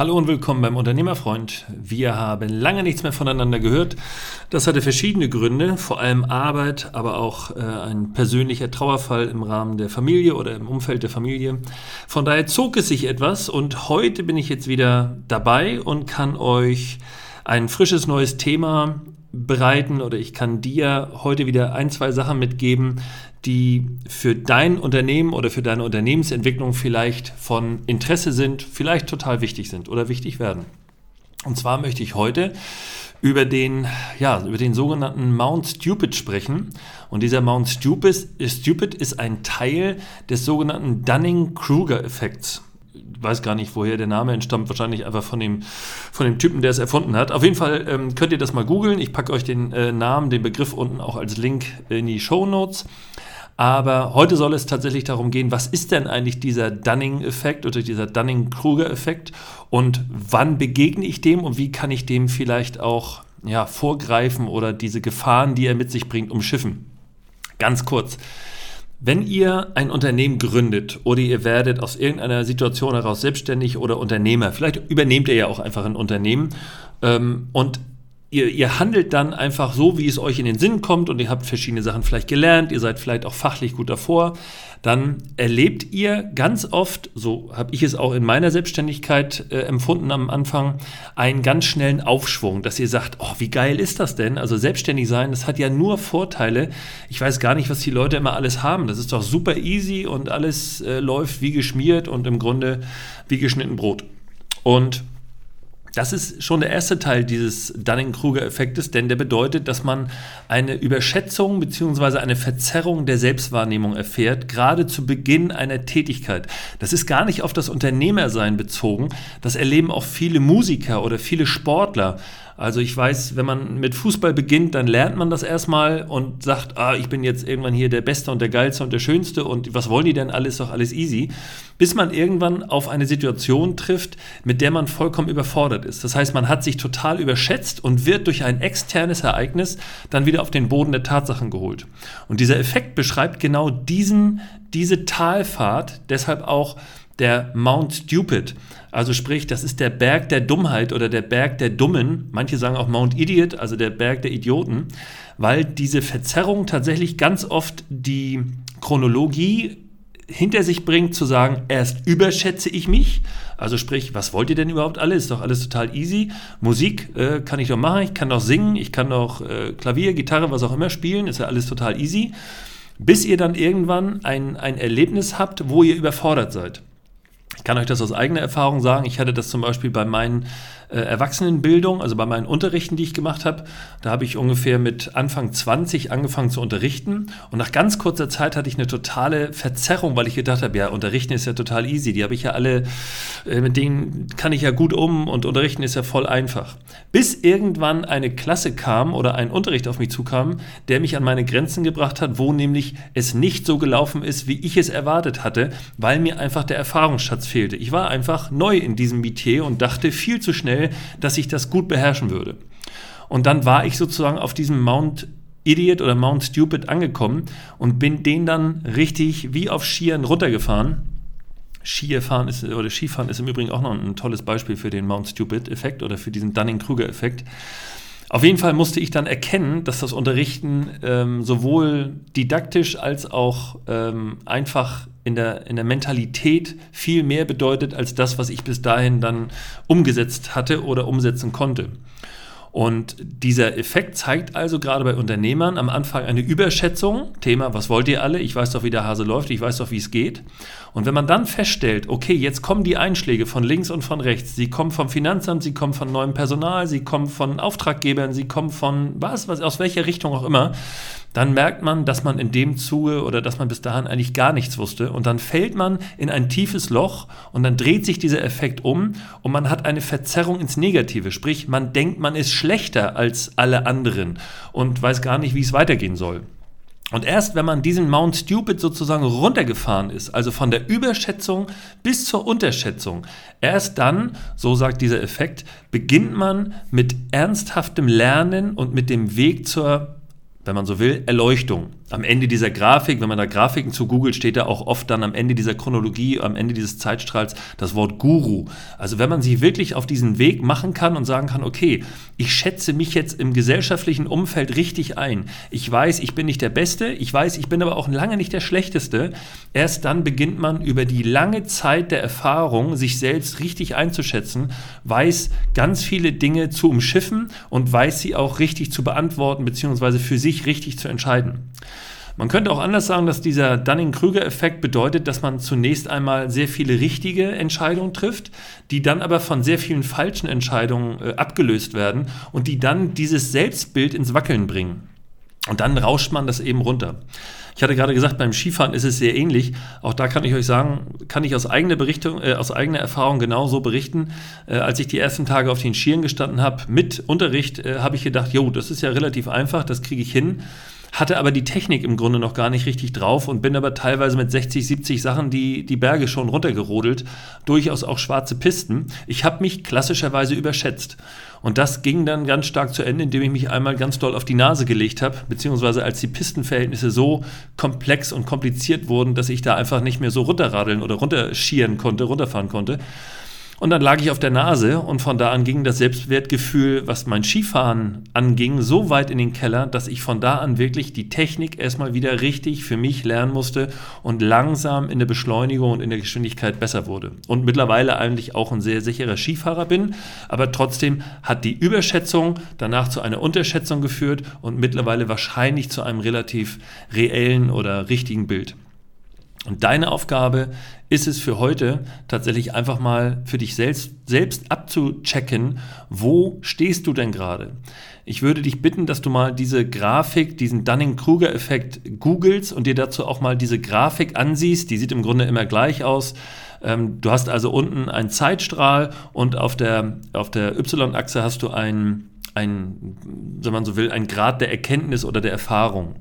Hallo und willkommen beim Unternehmerfreund. Wir haben lange nichts mehr voneinander gehört. Das hatte verschiedene Gründe, vor allem Arbeit, aber auch äh, ein persönlicher Trauerfall im Rahmen der Familie oder im Umfeld der Familie. Von daher zog es sich etwas und heute bin ich jetzt wieder dabei und kann euch ein frisches neues Thema bereiten oder ich kann dir heute wieder ein, zwei Sachen mitgeben, die für dein Unternehmen oder für deine Unternehmensentwicklung vielleicht von Interesse sind, vielleicht total wichtig sind oder wichtig werden. Und zwar möchte ich heute über den, ja, über den sogenannten Mount Stupid sprechen. Und dieser Mount Stupid, ist ein Teil des sogenannten Dunning-Kruger-Effekts weiß gar nicht, woher der Name entstammt, wahrscheinlich einfach von dem, von dem Typen, der es erfunden hat. Auf jeden Fall ähm, könnt ihr das mal googeln. Ich packe euch den äh, Namen, den Begriff unten auch als Link in die Show Notes. Aber heute soll es tatsächlich darum gehen, was ist denn eigentlich dieser Dunning-Effekt oder dieser Dunning-Kruger-Effekt und wann begegne ich dem und wie kann ich dem vielleicht auch ja, vorgreifen oder diese Gefahren, die er mit sich bringt, umschiffen. Ganz kurz. Wenn ihr ein Unternehmen gründet oder ihr werdet aus irgendeiner Situation heraus selbstständig oder Unternehmer, vielleicht übernehmt ihr ja auch einfach ein Unternehmen ähm, und ihr, ihr handelt dann einfach so, wie es euch in den Sinn kommt und ihr habt verschiedene Sachen vielleicht gelernt, ihr seid vielleicht auch fachlich gut davor, dann erlebt ihr ganz oft, so habe ich es auch in meiner Selbstständigkeit äh, empfunden am Anfang, einen ganz schnellen Aufschwung, dass ihr sagt, oh, wie geil ist das denn? Also selbstständig sein, das hat ja nur Vorteile. Ich weiß gar nicht, was die Leute immer alles haben. Das ist doch super easy und alles äh, läuft wie geschmiert und im Grunde wie geschnitten Brot. Und das ist schon der erste Teil dieses Dunning-Kruger-Effektes, denn der bedeutet, dass man eine Überschätzung bzw. eine Verzerrung der Selbstwahrnehmung erfährt, gerade zu Beginn einer Tätigkeit. Das ist gar nicht auf das Unternehmersein bezogen. Das erleben auch viele Musiker oder viele Sportler. Also ich weiß, wenn man mit Fußball beginnt, dann lernt man das erstmal und sagt, ah, ich bin jetzt irgendwann hier der Beste und der Geilste und der Schönste und was wollen die denn alles, doch alles easy. Bis man irgendwann auf eine Situation trifft, mit der man vollkommen überfordert ist. Das heißt, man hat sich total überschätzt und wird durch ein externes Ereignis dann wieder auf den Boden der Tatsachen geholt. Und dieser Effekt beschreibt genau diesen, diese Talfahrt, deshalb auch der Mount Stupid. Also sprich, das ist der Berg der Dummheit oder der Berg der Dummen. Manche sagen auch Mount Idiot, also der Berg der Idioten, weil diese Verzerrung tatsächlich ganz oft die Chronologie hinter sich bringt, zu sagen, erst überschätze ich mich. Also sprich, was wollt ihr denn überhaupt alles? Ist doch alles total easy. Musik äh, kann ich doch machen, ich kann doch singen, ich kann doch äh, Klavier, Gitarre, was auch immer spielen, ist ja alles total easy. Bis ihr dann irgendwann ein, ein Erlebnis habt, wo ihr überfordert seid. Ich kann euch das aus eigener Erfahrung sagen. Ich hatte das zum Beispiel bei meinen Erwachsenenbildung, also bei meinen Unterrichten, die ich gemacht habe. Da habe ich ungefähr mit Anfang 20 angefangen zu unterrichten. Und nach ganz kurzer Zeit hatte ich eine totale Verzerrung, weil ich gedacht habe, ja, unterrichten ist ja total easy. Die habe ich ja alle, äh, mit denen kann ich ja gut um und unterrichten ist ja voll einfach. Bis irgendwann eine Klasse kam oder ein Unterricht auf mich zukam, der mich an meine Grenzen gebracht hat, wo nämlich es nicht so gelaufen ist, wie ich es erwartet hatte, weil mir einfach der Erfahrungsschatz fehlte. Ich war einfach neu in diesem Metier und dachte viel zu schnell, schnell, dass ich das gut beherrschen würde. Und dann war ich sozusagen auf diesem Mount Idiot oder Mount Stupid angekommen und bin den dann richtig wie auf Skiern runtergefahren. Skifahren ist, oder Skifahren ist im Übrigen auch noch ein tolles Beispiel für den Mount Stupid-Effekt oder für diesen Dunning-Kruger-Effekt. Auf jeden Fall musste ich dann erkennen, dass das Unterrichten ähm, sowohl didaktisch als auch ähm, einfach in der, in der Mentalität viel mehr bedeutet als das, was ich bis dahin dann umgesetzt hatte oder umsetzen konnte. Und dieser Effekt zeigt also gerade bei Unternehmern am Anfang eine Überschätzung. Thema, was wollt ihr alle? Ich weiß doch, wie der Hase läuft, ich weiß doch, wie es geht. Und wenn man dann feststellt, okay, jetzt kommen die Einschläge von links und von rechts, sie kommen vom Finanzamt, sie kommen von neuem Personal, sie kommen von Auftraggebern, sie kommen von was, was aus welcher Richtung auch immer, dann merkt man, dass man in dem Zuge oder dass man bis dahin eigentlich gar nichts wusste. Und dann fällt man in ein tiefes Loch und dann dreht sich dieser Effekt um und man hat eine Verzerrung ins Negative. Sprich, man denkt, man ist schlechter als alle anderen und weiß gar nicht, wie es weitergehen soll. Und erst wenn man diesen Mount Stupid sozusagen runtergefahren ist, also von der Überschätzung bis zur Unterschätzung, erst dann, so sagt dieser Effekt, beginnt man mit ernsthaftem Lernen und mit dem Weg zur wenn man so will, Erleuchtung. Am Ende dieser Grafik, wenn man da Grafiken zu googelt, steht da auch oft dann am Ende dieser Chronologie, am Ende dieses Zeitstrahls das Wort Guru. Also wenn man sich wirklich auf diesen Weg machen kann und sagen kann, okay, ich schätze mich jetzt im gesellschaftlichen Umfeld richtig ein. Ich weiß, ich bin nicht der Beste, ich weiß, ich bin aber auch lange nicht der Schlechteste. Erst dann beginnt man über die lange Zeit der Erfahrung, sich selbst richtig einzuschätzen, weiß ganz viele Dinge zu umschiffen und weiß sie auch richtig zu beantworten, beziehungsweise für sich richtig zu entscheiden. Man könnte auch anders sagen, dass dieser Dunning-Krüger-Effekt bedeutet, dass man zunächst einmal sehr viele richtige Entscheidungen trifft, die dann aber von sehr vielen falschen Entscheidungen äh, abgelöst werden und die dann dieses Selbstbild ins Wackeln bringen. Und dann rauscht man das eben runter. Ich hatte gerade gesagt, beim Skifahren ist es sehr ähnlich. Auch da kann ich euch sagen, kann ich aus eigener Berichtung, äh, aus eigener Erfahrung genauso berichten. Äh, als ich die ersten Tage auf den Skiern gestanden habe, mit Unterricht, äh, habe ich gedacht, jo, das ist ja relativ einfach, das kriege ich hin hatte aber die Technik im Grunde noch gar nicht richtig drauf und bin aber teilweise mit 60, 70 Sachen die, die Berge schon runtergerodelt, durchaus auch schwarze Pisten. Ich habe mich klassischerweise überschätzt. Und das ging dann ganz stark zu Ende, indem ich mich einmal ganz doll auf die Nase gelegt habe, beziehungsweise als die Pistenverhältnisse so komplex und kompliziert wurden, dass ich da einfach nicht mehr so runterradeln oder runterschieren konnte, runterfahren konnte. Und dann lag ich auf der Nase und von da an ging das Selbstwertgefühl, was mein Skifahren anging, so weit in den Keller, dass ich von da an wirklich die Technik erstmal wieder richtig für mich lernen musste und langsam in der Beschleunigung und in der Geschwindigkeit besser wurde. Und mittlerweile eigentlich auch ein sehr sicherer Skifahrer bin, aber trotzdem hat die Überschätzung danach zu einer Unterschätzung geführt und mittlerweile wahrscheinlich zu einem relativ reellen oder richtigen Bild. Und deine Aufgabe ist es für heute tatsächlich einfach mal für dich selbst, selbst abzuchecken, wo stehst du denn gerade? Ich würde dich bitten, dass du mal diese Grafik, diesen Dunning-Kruger-Effekt googelst und dir dazu auch mal diese Grafik ansiehst. Die sieht im Grunde immer gleich aus. Ähm, du hast also unten einen Zeitstrahl und auf der, auf der Y-Achse hast du einen, ein, wenn man so will, einen Grad der Erkenntnis oder der Erfahrung.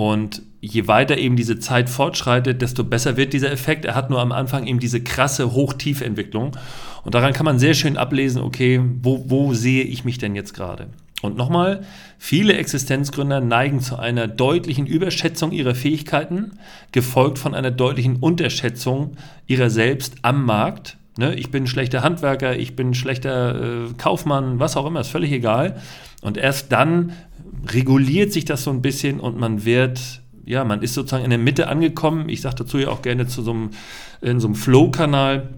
Und je weiter eben diese Zeit fortschreitet, desto besser wird dieser Effekt. Er hat nur am Anfang eben diese krasse Hoch-Tief-Entwicklung. Und daran kann man sehr schön ablesen, okay, wo, wo sehe ich mich denn jetzt gerade? Und nochmal, viele Existenzgründer neigen zu einer deutlichen Überschätzung ihrer Fähigkeiten, gefolgt von einer deutlichen Unterschätzung ihrer selbst am Markt. Ne, ich bin ein schlechter Handwerker, ich bin ein schlechter äh, Kaufmann, was auch immer, ist völlig egal. Und erst dann reguliert sich das so ein bisschen und man wird, ja, man ist sozusagen in der Mitte angekommen. Ich sage dazu ja auch gerne zu so einem, in so einem Flow-Kanal,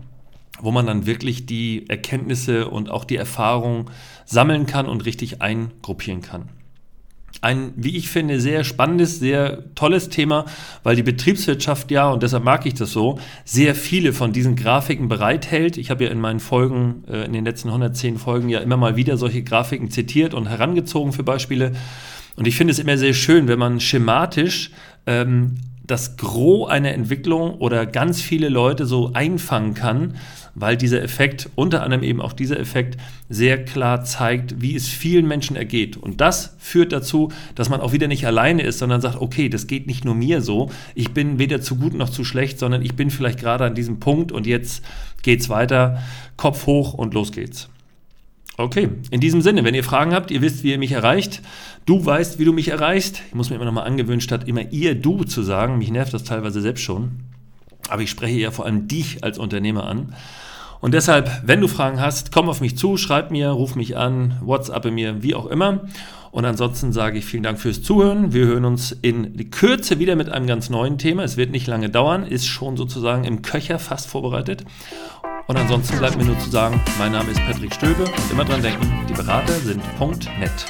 wo man dann wirklich die Erkenntnisse und auch die Erfahrung sammeln kann und richtig eingruppieren kann. Ein, wie ich finde, sehr spannendes, sehr tolles Thema, weil die Betriebswirtschaft ja, und deshalb mag ich das so, sehr viele von diesen Grafiken bereithält. Ich habe ja in meinen Folgen, äh, in den letzten 110 Folgen ja immer mal wieder solche Grafiken zitiert und herangezogen für Beispiele. Und ich finde es immer sehr schön, wenn man schematisch ähm, das Gros einer Entwicklung oder ganz viele Leute so einfangen kann, weil dieser Effekt, unter anderem eben auch dieser Effekt, sehr klar zeigt, wie es vielen Menschen ergeht. Und das führt dazu, dass man auch wieder nicht alleine ist, sondern sagt, okay, das geht nicht nur mir so, ich bin weder zu gut noch zu schlecht, sondern ich bin vielleicht gerade an diesem Punkt und jetzt geht's weiter, Kopf hoch und los geht's. Okay, in diesem Sinne, wenn ihr Fragen habt, ihr wisst, wie ihr mich erreicht. Du weißt, wie du mich erreichst. Ich muss mir immer noch mal angewöhnen, statt immer ihr, du zu sagen. Mich nervt das teilweise selbst schon. Aber ich spreche ja vor allem dich als Unternehmer an. Und deshalb, wenn du Fragen hast, komm auf mich zu, schreib mir, ruf mich an, WhatsApp mir, wie auch immer. Und ansonsten sage ich vielen Dank fürs Zuhören. Wir hören uns in Kürze wieder mit einem ganz neuen Thema. Es wird nicht lange dauern, ist schon sozusagen im Köcher fast vorbereitet. Und ansonsten bleibt mir nur zu sagen, mein Name ist Patrick Stöbe und immer dran denken, die Berater sind .net.